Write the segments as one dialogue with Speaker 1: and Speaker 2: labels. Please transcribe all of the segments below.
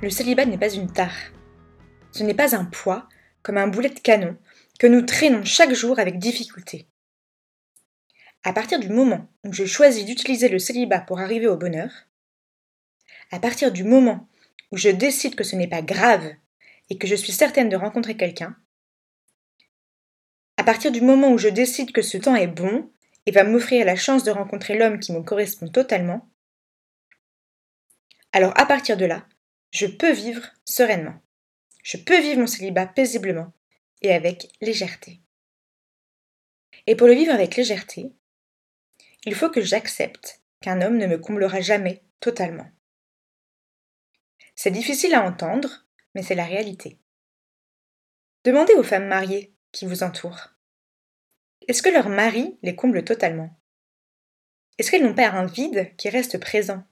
Speaker 1: Le célibat n'est pas une tare. Ce n'est pas un poids, comme un boulet de canon, que nous traînons chaque jour avec difficulté. À partir du moment où je choisis d'utiliser le célibat pour arriver au bonheur, à partir du moment où je décide que ce n'est pas grave et que je suis certaine de rencontrer quelqu'un, à partir du moment où je décide que ce temps est bon et va m'offrir la chance de rencontrer l'homme qui me correspond totalement, alors à partir de là, je peux vivre sereinement. Je peux vivre mon célibat paisiblement et avec légèreté. Et pour le vivre avec légèreté, il faut que j'accepte qu'un homme ne me comblera jamais totalement. C'est difficile à entendre, mais c'est la réalité. Demandez aux femmes mariées qui vous entourent. Est-ce que leur mari les comble totalement? Est-ce qu'elles n'ont pas un vide qui reste présent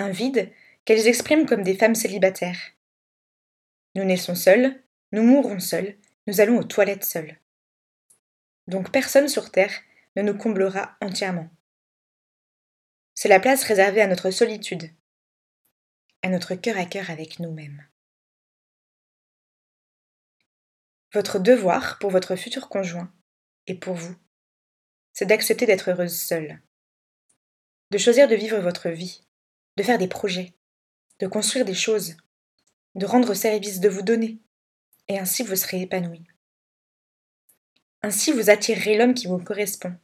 Speaker 1: Un vide qu'elles expriment comme des femmes célibataires. Nous naissons seules, nous mourrons seules, nous allons aux toilettes seules. Donc personne sur Terre ne nous comblera entièrement. C'est la place réservée à notre solitude, à notre cœur à cœur avec nous-mêmes. Votre devoir pour votre futur conjoint et pour vous, c'est d'accepter d'être heureuse seule, de choisir de vivre votre vie, de faire des projets, de construire des choses, de rendre service, de vous donner, et ainsi vous serez épanoui. Ainsi vous attirerez l'homme qui vous correspond,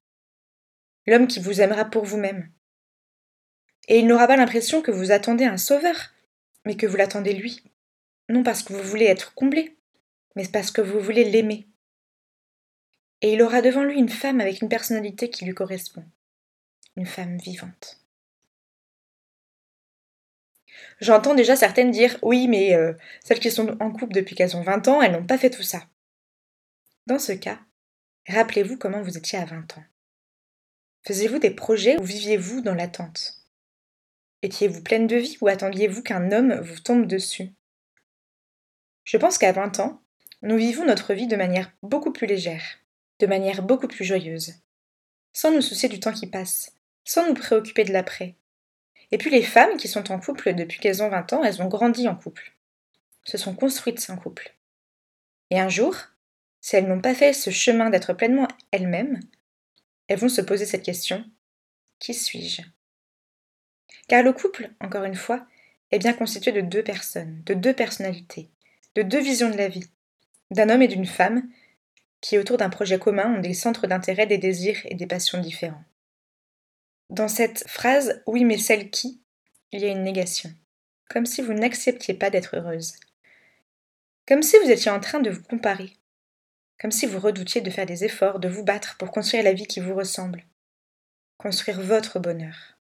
Speaker 1: l'homme qui vous aimera pour vous-même. Et il n'aura pas l'impression que vous attendez un sauveur, mais que vous l'attendez lui, non parce que vous voulez être comblé, mais parce que vous voulez l'aimer. Et il aura devant lui une femme avec une personnalité qui lui correspond, une femme vivante. J'entends déjà certaines dire oui, mais euh, celles qui sont en couple depuis qu'elles ont 20 ans, elles n'ont pas fait tout ça. Dans ce cas, rappelez-vous comment vous étiez à 20 ans. Faisiez-vous des projets ou viviez-vous dans l'attente? Étiez-vous pleine de vie ou attendiez-vous qu'un homme vous tombe dessus? Je pense qu'à 20 ans, nous vivons notre vie de manière beaucoup plus légère, de manière beaucoup plus joyeuse, sans nous soucier du temps qui passe, sans nous préoccuper de l'après, et puis les femmes qui sont en couple depuis qu'elles ont 20 ans, elles ont grandi en couple, se sont construites en couple. Et un jour, si elles n'ont pas fait ce chemin d'être pleinement elles-mêmes, elles vont se poser cette question Qui suis-je? Car le couple, encore une fois, est bien constitué de deux personnes, de deux personnalités, de deux visions de la vie, d'un homme et d'une femme qui, autour d'un projet commun, ont des centres d'intérêt, des désirs et des passions différents. Dans cette phrase Oui, mais celle qui? il y a une négation. Comme si vous n'acceptiez pas d'être heureuse. Comme si vous étiez en train de vous comparer. Comme si vous redoutiez de faire des efforts, de vous battre pour construire la vie qui vous ressemble. Construire votre bonheur.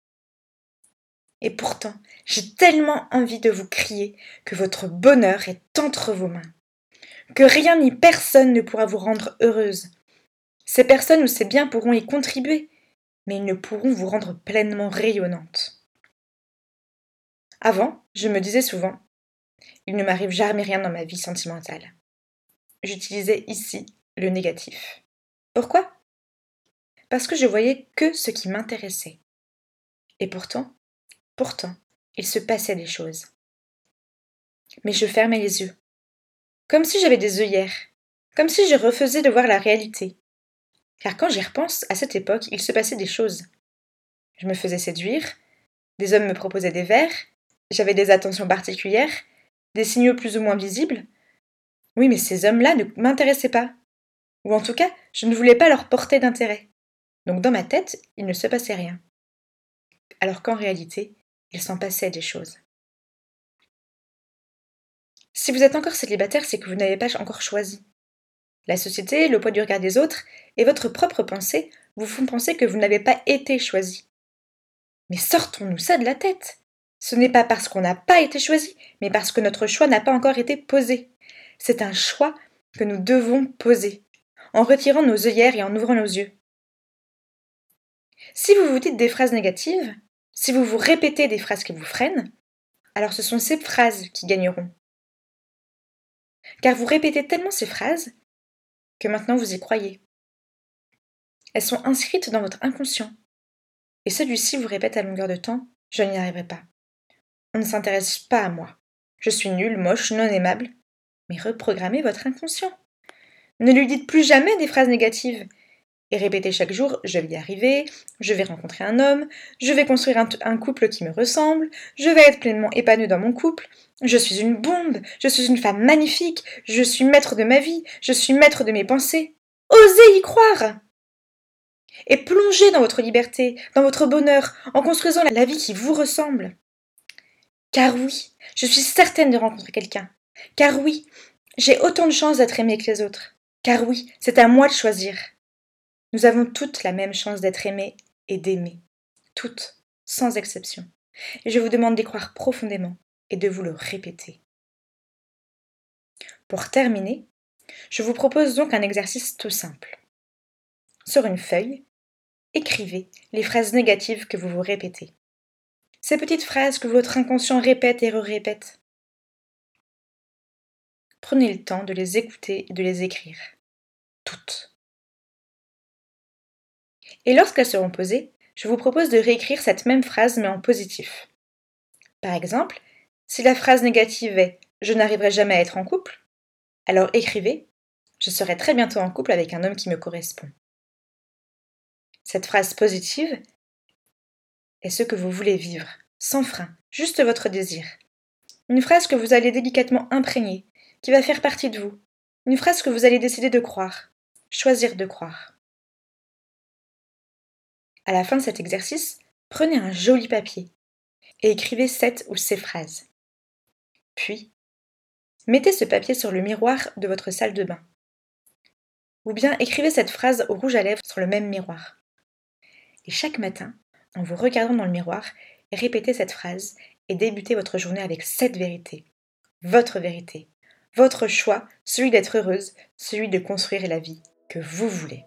Speaker 1: Et pourtant, j'ai tellement envie de vous crier que votre bonheur est entre vos mains. Que rien ni personne ne pourra vous rendre heureuse. Ces personnes ou ces biens pourront y contribuer, mais ils ne pourront vous rendre pleinement rayonnante. Avant, je me disais souvent Il ne m'arrive jamais rien dans ma vie sentimentale. J'utilisais ici le négatif. Pourquoi? Parce que je voyais que ce qui m'intéressait. Et pourtant, pourtant, il se passait des choses. Mais je fermais les yeux. Comme si j'avais des œillères. Comme si je refaisais de voir la réalité car quand j'y repense, à cette époque, il se passait des choses. Je me faisais séduire, des hommes me proposaient des vers, j'avais des attentions particulières, des signaux plus ou moins visibles. Oui, mais ces hommes-là ne m'intéressaient pas. Ou en tout cas, je ne voulais pas leur porter d'intérêt. Donc dans ma tête, il ne se passait rien. Alors qu'en réalité, il s'en passait des choses. Si vous êtes encore célibataire, c'est que vous n'avez pas encore choisi. La société, le poids du regard des autres et votre propre pensée vous font penser que vous n'avez pas été choisi. Mais sortons-nous ça de la tête Ce n'est pas parce qu'on n'a pas été choisi, mais parce que notre choix n'a pas encore été posé. C'est un choix que nous devons poser, en retirant nos œillères et en ouvrant nos yeux. Si vous vous dites des phrases négatives, si vous vous répétez des phrases qui vous freinent, alors ce sont ces phrases qui gagneront. Car vous répétez tellement ces phrases que maintenant vous y croyez. Elles sont inscrites dans votre inconscient. Et celui-ci vous répète à longueur de temps Je n'y arriverai pas. On ne s'intéresse pas à moi. Je suis nul, moche, non aimable. Mais reprogrammez votre inconscient. Ne lui dites plus jamais des phrases négatives. Et répétez chaque jour Je vais y arriver, je vais rencontrer un homme, je vais construire un, un couple qui me ressemble, je vais être pleinement épanoui dans mon couple, je suis une bombe, je suis une femme magnifique, je suis maître de ma vie, je suis maître de mes pensées. Osez y croire et plongez dans votre liberté, dans votre bonheur, en construisant la vie qui vous ressemble. Car oui, je suis certaine de rencontrer quelqu'un. Car oui, j'ai autant de chances d'être aimée que les autres. Car oui, c'est à moi de choisir. Nous avons toutes la même chance d'être aimées et d'aimer. Toutes, sans exception. Et je vous demande d'y croire profondément et de vous le répéter. Pour terminer, je vous propose donc un exercice tout simple. Sur une feuille, écrivez les phrases négatives que vous vous répétez. Ces petites phrases que votre inconscient répète et re-répète. Prenez le temps de les écouter et de les écrire. Toutes. Et lorsqu'elles seront posées, je vous propose de réécrire cette même phrase mais en positif. Par exemple, si la phrase négative est Je n'arriverai jamais à être en couple, alors écrivez Je serai très bientôt en couple avec un homme qui me correspond. Cette phrase positive est ce que vous voulez vivre, sans frein, juste votre désir. Une phrase que vous allez délicatement imprégner, qui va faire partie de vous. Une phrase que vous allez décider de croire, choisir de croire. À la fin de cet exercice, prenez un joli papier et écrivez cette ou ces phrases. Puis, mettez ce papier sur le miroir de votre salle de bain. Ou bien écrivez cette phrase au rouge à lèvres sur le même miroir. Et chaque matin, en vous regardant dans le miroir, répétez cette phrase et débutez votre journée avec cette vérité. Votre vérité. Votre choix, celui d'être heureuse, celui de construire la vie que vous voulez.